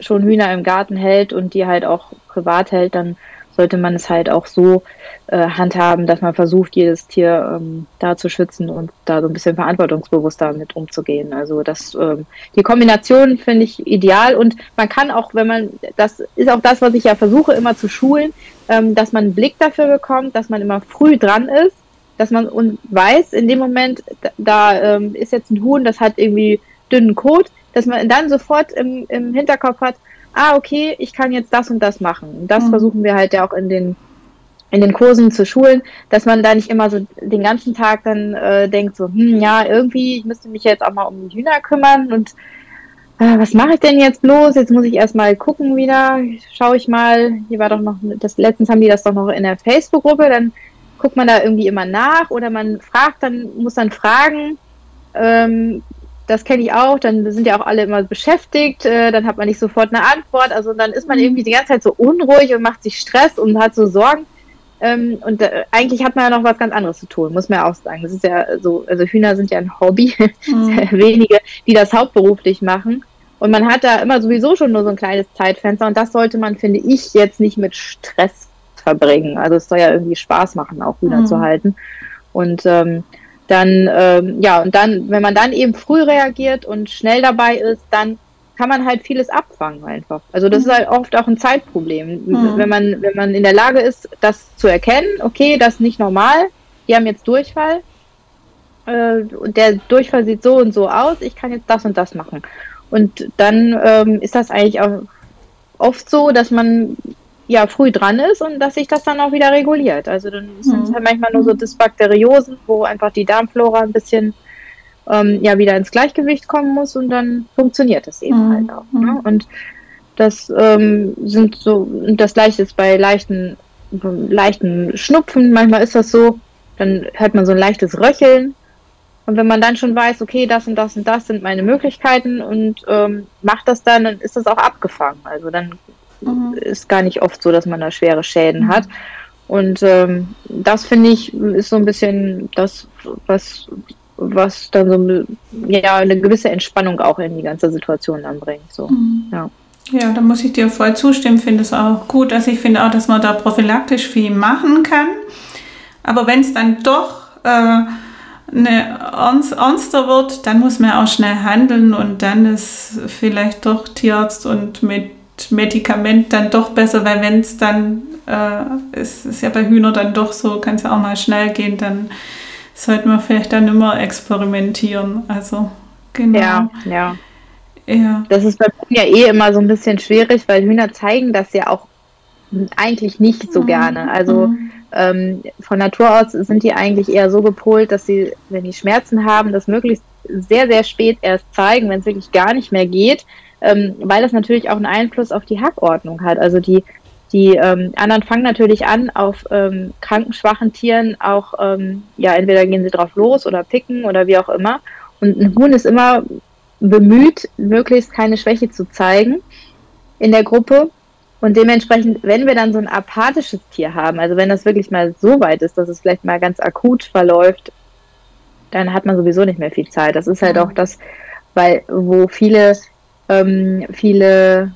schon Hühner im Garten hält und die halt auch privat hält, dann sollte man es halt auch so äh, handhaben, dass man versucht, jedes Tier ähm, da zu schützen und da so ein bisschen verantwortungsbewusster mit umzugehen. Also das, ähm, die Kombination finde ich ideal und man kann auch, wenn man, das ist auch das, was ich ja versuche immer zu schulen, ähm, dass man einen Blick dafür bekommt, dass man immer früh dran ist, dass man und weiß, in dem Moment, da, ähm, ist jetzt ein Huhn, das hat irgendwie dünnen Kot, dass man dann sofort im, im Hinterkopf hat, ah, okay, ich kann jetzt das und das machen. Und das mhm. versuchen wir halt ja auch in den, in den Kursen zu schulen, dass man da nicht immer so den ganzen Tag dann äh, denkt, so, hm, ja, irgendwie, ich müsste mich jetzt auch mal um die Hühner kümmern und äh, was mache ich denn jetzt bloß? Jetzt muss ich erstmal gucken wieder, schaue ich mal, hier war doch noch, das letztens haben die das doch noch in der Facebook-Gruppe, dann guckt man da irgendwie immer nach oder man fragt, dann muss dann fragen, ähm, das kenne ich auch, dann sind ja auch alle immer beschäftigt, äh, dann hat man nicht sofort eine Antwort, also dann ist man mhm. irgendwie die ganze Zeit so unruhig und macht sich Stress und hat so Sorgen. Ähm, und äh, eigentlich hat man ja noch was ganz anderes zu tun, muss man ja auch sagen. Das ist ja so, also Hühner sind ja ein Hobby, mhm. wenige, die das hauptberuflich machen. Und man hat da immer sowieso schon nur so ein kleines Zeitfenster und das sollte man, finde ich, jetzt nicht mit Stress verbringen. Also es soll ja irgendwie Spaß machen, auch Hühner mhm. zu halten. Und ähm, dann, ähm, ja, und dann, wenn man dann eben früh reagiert und schnell dabei ist, dann kann man halt vieles abfangen einfach. Also das mhm. ist halt oft auch ein Zeitproblem. Mhm. Wenn man, wenn man in der Lage ist, das zu erkennen, okay, das ist nicht normal, die haben jetzt Durchfall, äh, und der Durchfall sieht so und so aus, ich kann jetzt das und das machen. Und dann ähm, ist das eigentlich auch oft so, dass man ja früh dran ist und dass sich das dann auch wieder reguliert. Also dann sind es mhm. halt manchmal nur so Dysbakteriosen, wo einfach die Darmflora ein bisschen ähm, ja wieder ins Gleichgewicht kommen muss und dann funktioniert das eben mhm. halt auch. Ne? Mhm. Und das ähm, sind so, das gleiche ist bei leichten, leichten Schnupfen, manchmal ist das so, dann hört man so ein leichtes Röcheln. Und wenn man dann schon weiß, okay, das und das und das sind meine Möglichkeiten und ähm, macht das dann, dann ist das auch abgefangen. Also dann mhm. ist gar nicht oft so, dass man da schwere Schäden mhm. hat. Und ähm, das finde ich ist so ein bisschen das, was, was dann so ja, eine gewisse Entspannung auch in die ganze Situation anbringt. So. Mhm. Ja. Ja, da muss ich dir voll zustimmen. Finde es auch gut. Also ich finde auch, dass man da prophylaktisch viel machen kann. Aber wenn es dann doch äh, eine ernster wird, dann muss man auch schnell handeln und dann ist vielleicht doch Tierarzt und mit Medikament dann doch besser, weil wenn es dann äh, ist es ja bei Hühnern dann doch so, kann es ja auch mal schnell gehen, dann sollte man vielleicht dann immer experimentieren. Also, genau. Ja, ja. Ja. Das ist bei Hühnern ja eh immer so ein bisschen schwierig, weil Hühner zeigen das ja auch eigentlich nicht so mhm. gerne. Also mhm. ähm, von Natur aus sind die eigentlich eher so gepolt, dass sie, wenn die Schmerzen haben, das möglichst sehr, sehr spät erst zeigen, wenn es wirklich gar nicht mehr geht, ähm, weil das natürlich auch einen Einfluss auf die Hackordnung hat. Also die, die ähm, anderen fangen natürlich an, auf ähm, kranken, schwachen Tieren auch, ähm, ja, entweder gehen sie drauf los oder picken oder wie auch immer. Und ein Huhn ist immer bemüht, möglichst keine Schwäche zu zeigen in der Gruppe. Und dementsprechend, wenn wir dann so ein apathisches Tier haben, also wenn das wirklich mal so weit ist, dass es vielleicht mal ganz akut verläuft, dann hat man sowieso nicht mehr viel Zeit. Das ist halt auch das, weil wo viele, ähm, viele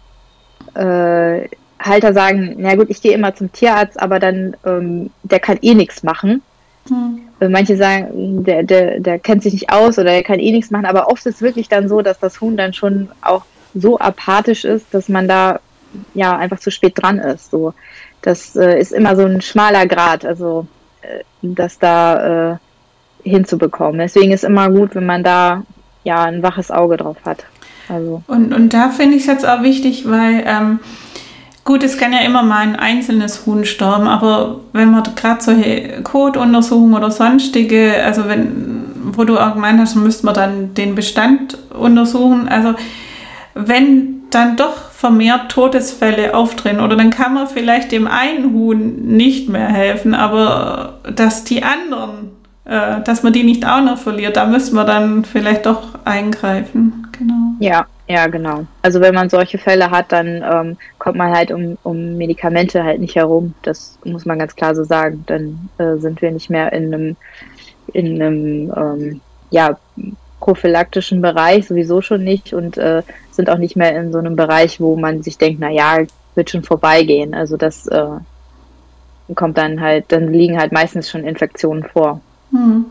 äh, Halter sagen, na gut, ich gehe immer zum Tierarzt, aber dann, ähm, der kann eh nichts machen. Mhm. Manche sagen, der, der, der kennt sich nicht aus oder der kann eh nichts machen, aber oft ist es wirklich dann so, dass das Huhn dann schon auch so apathisch ist, dass man da ja einfach zu spät dran ist. So, das äh, ist immer so ein schmaler Grad, also äh, dass da äh, hinzubekommen. Deswegen ist immer gut, wenn man da ja ein waches Auge drauf hat. Also. Und, und da finde ich es jetzt auch wichtig, weil ähm, Gut, es kann ja immer mal ein einzelnes Huhn sterben, aber wenn man gerade solche Kotuntersuchungen oder sonstige, also wenn, wo du auch gemeint hast, müsste man dann den Bestand untersuchen. Also wenn dann doch vermehrt Todesfälle auftreten oder dann kann man vielleicht dem einen Huhn nicht mehr helfen, aber dass die anderen, äh, dass man die nicht auch noch verliert, da müssen wir dann vielleicht doch eingreifen. Genau. Ja, ja, genau. Also wenn man solche Fälle hat, dann ähm, kommt man halt um, um Medikamente halt nicht herum. Das muss man ganz klar so sagen. Dann äh, sind wir nicht mehr in einem, in einem ähm, ja, prophylaktischen Bereich, sowieso schon nicht und äh, sind auch nicht mehr in so einem Bereich, wo man sich denkt, na ja, wird schon vorbeigehen. Also das äh, kommt dann halt, dann liegen halt meistens schon Infektionen vor. Hm.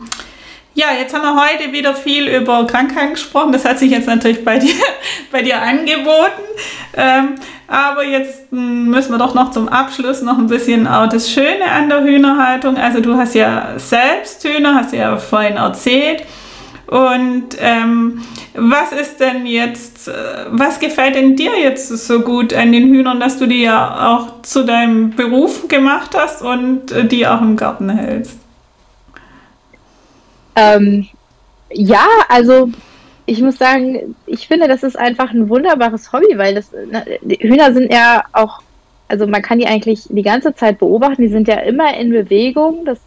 Ja, jetzt haben wir heute wieder viel über Krankheiten gesprochen. Das hat sich jetzt natürlich bei dir, bei dir angeboten. Ähm, aber jetzt hm, müssen wir doch noch zum Abschluss noch ein bisschen auch das Schöne an der Hühnerhaltung. Also du hast ja selbst Hühner, hast ja vorhin erzählt. Und ähm, was ist denn jetzt, äh, was gefällt denn dir jetzt so gut an den Hühnern, dass du die ja auch zu deinem Beruf gemacht hast und äh, die auch im Garten hältst? Ähm, ja, also ich muss sagen, ich finde, das ist einfach ein wunderbares Hobby, weil das Hühner sind ja auch, also man kann die eigentlich die ganze Zeit beobachten, die sind ja immer in Bewegung. Das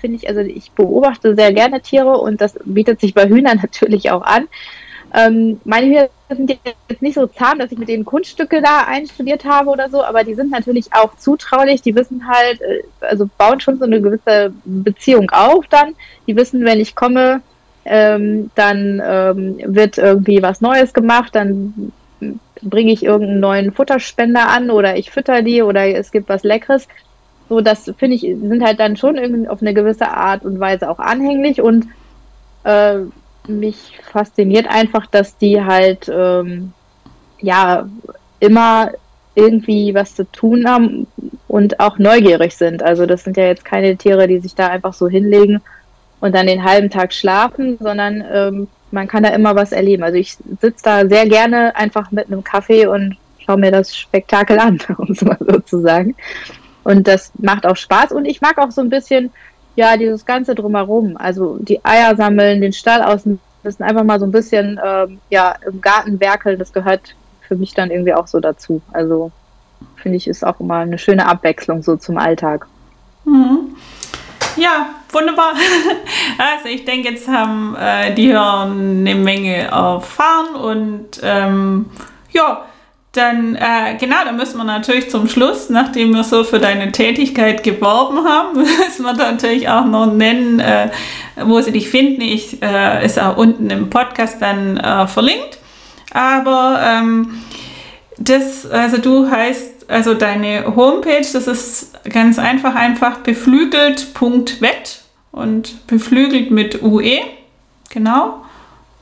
finde ich, also ich beobachte sehr gerne Tiere und das bietet sich bei Hühnern natürlich auch an. Ähm, meine Hühner sind jetzt nicht so zahm, dass ich mit denen Kunststücke da einstudiert habe oder so, aber die sind natürlich auch zutraulich. Die wissen halt, äh, also bauen schon so eine gewisse Beziehung auf dann. Die wissen, wenn ich komme, ähm, dann ähm, wird irgendwie was Neues gemacht, dann bringe ich irgendeinen neuen Futterspender an oder ich fütter die oder es gibt was Leckeres. So, das finde ich, sind halt dann schon irgendwie auf eine gewisse Art und Weise auch anhänglich und äh, mich fasziniert einfach, dass die halt ähm, ja immer irgendwie was zu tun haben und auch neugierig sind. Also das sind ja jetzt keine Tiere, die sich da einfach so hinlegen und dann den halben Tag schlafen, sondern ähm, man kann da immer was erleben. Also ich sitze da sehr gerne einfach mit einem Kaffee und schaue mir das Spektakel an, um es mal so zu sagen. Und das macht auch Spaß und ich mag auch so ein bisschen ja, dieses Ganze drumherum, also die Eier sammeln, den Stall ausmisten, einfach mal so ein bisschen ähm, ja, im Garten werkeln, das gehört für mich dann irgendwie auch so dazu. Also finde ich, ist auch immer eine schöne Abwechslung so zum Alltag. Mhm. Ja, wunderbar. Also ich denke, jetzt haben äh, die hören eine Menge erfahren und ähm, ja, dann, äh, genau, dann müssen wir natürlich zum Schluss, nachdem wir so für deine Tätigkeit geworben haben, müssen wir natürlich auch noch nennen, äh, wo sie dich finden. Ich äh, ist auch unten im Podcast dann äh, verlinkt. Aber ähm, das, also du heißt, also deine Homepage, das ist ganz einfach, einfach beflügelt.wet und beflügelt mit UE. Genau.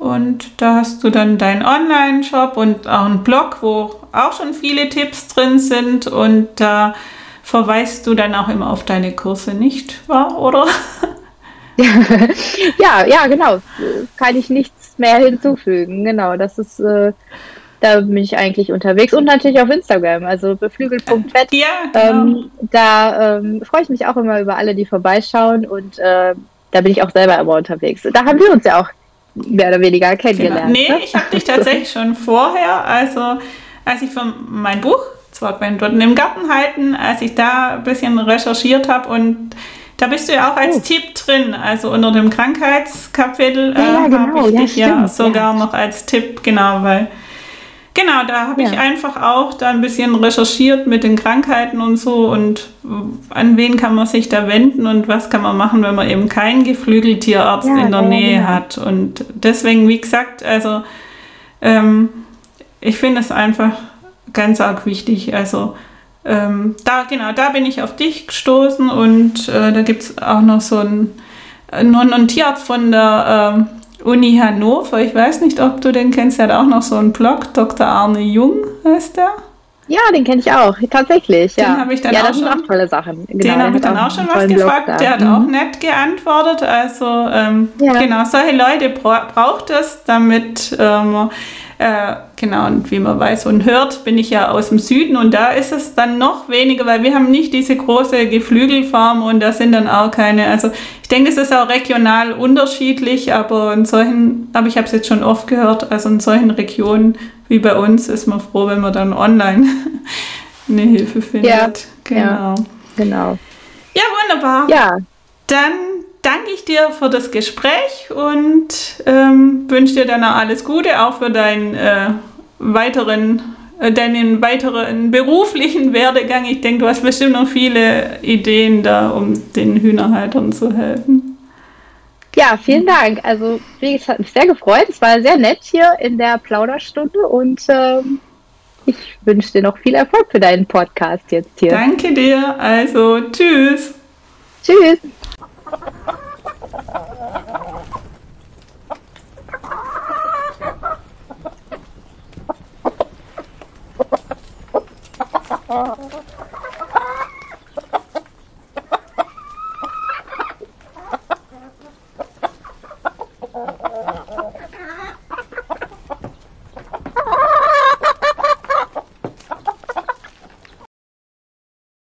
Und da hast du dann deinen Online-Shop und auch einen Blog, wo auch schon viele Tipps drin sind. Und da verweist du dann auch immer auf deine Kurse, nicht wahr, oder? ja, ja, genau. Kann ich nichts mehr hinzufügen. Genau, das ist, äh, da bin ich eigentlich unterwegs und natürlich auf Instagram, also beflügel.fett. Ja, genau. ähm, da ähm, freue ich mich auch immer über alle, die vorbeischauen und äh, da bin ich auch selber immer unterwegs. Da haben wir uns ja auch mehr oder weniger kennengelernt. Genau. Nee, ne? ich habe dich tatsächlich schon vorher, also als ich von mein Buch Zwartbein dort im Garten halten, als ich da ein bisschen recherchiert habe und da bist du ja auch als oh. Tipp drin, also unter dem Krankheitskapitel äh, ja, ja, genau. habe ich ja, dich stimmt. ja sogar noch als Tipp, genau, weil genau, da habe ich einfach auch da ein bisschen recherchiert mit den Krankheiten und so und an wen kann man sich da wenden und was kann man machen, wenn man eben keinen Geflügeltierarzt in der Nähe genau. hat. Und deswegen, wie gesagt, also ähm, ich finde es einfach ganz arg wichtig. Also ähm, da, genau, da bin ich auf dich gestoßen und äh, da gibt es auch noch so einen, einen Tierarzt von der äh, Uni Hannover. Ich weiß nicht, ob du den kennst. Der hat auch noch so einen Blog. Dr. Arne Jung heißt der. Ja, den kenne ich auch, tatsächlich. Den ja, habe ich dann ja, auch das schon, sind auch tolle Sachen. Genau, den habe ich dann auch schon was gefragt. Der hat mhm. auch nett geantwortet. Also ähm, ja. genau, solche Leute bra braucht es, damit ähm, äh, genau, und wie man weiß und hört, bin ich ja aus dem Süden und da ist es dann noch weniger, weil wir haben nicht diese große Geflügelfarm und da sind dann auch keine, also ich denke, es ist auch regional unterschiedlich, aber in solchen, aber ich habe es jetzt schon oft gehört, also in solchen Regionen wie bei uns ist man froh, wenn man dann online eine Hilfe findet. Ja, genau. Ja, genau. Ja, wunderbar. Ja. Dann danke ich dir für das Gespräch und ähm, wünsche dir dann auch alles Gute, auch für deinen äh, weiteren, äh, deinen weiteren beruflichen Werdegang. Ich denke, du hast bestimmt noch viele Ideen da, um den Hühnerhaltern zu helfen. Ja, vielen Dank. Also, gesagt, hat mich sehr gefreut. Es war sehr nett hier in der Plauderstunde und ähm, ich wünsche dir noch viel Erfolg für deinen Podcast jetzt hier. Danke dir. Also, tschüss. Tschüss. Oh.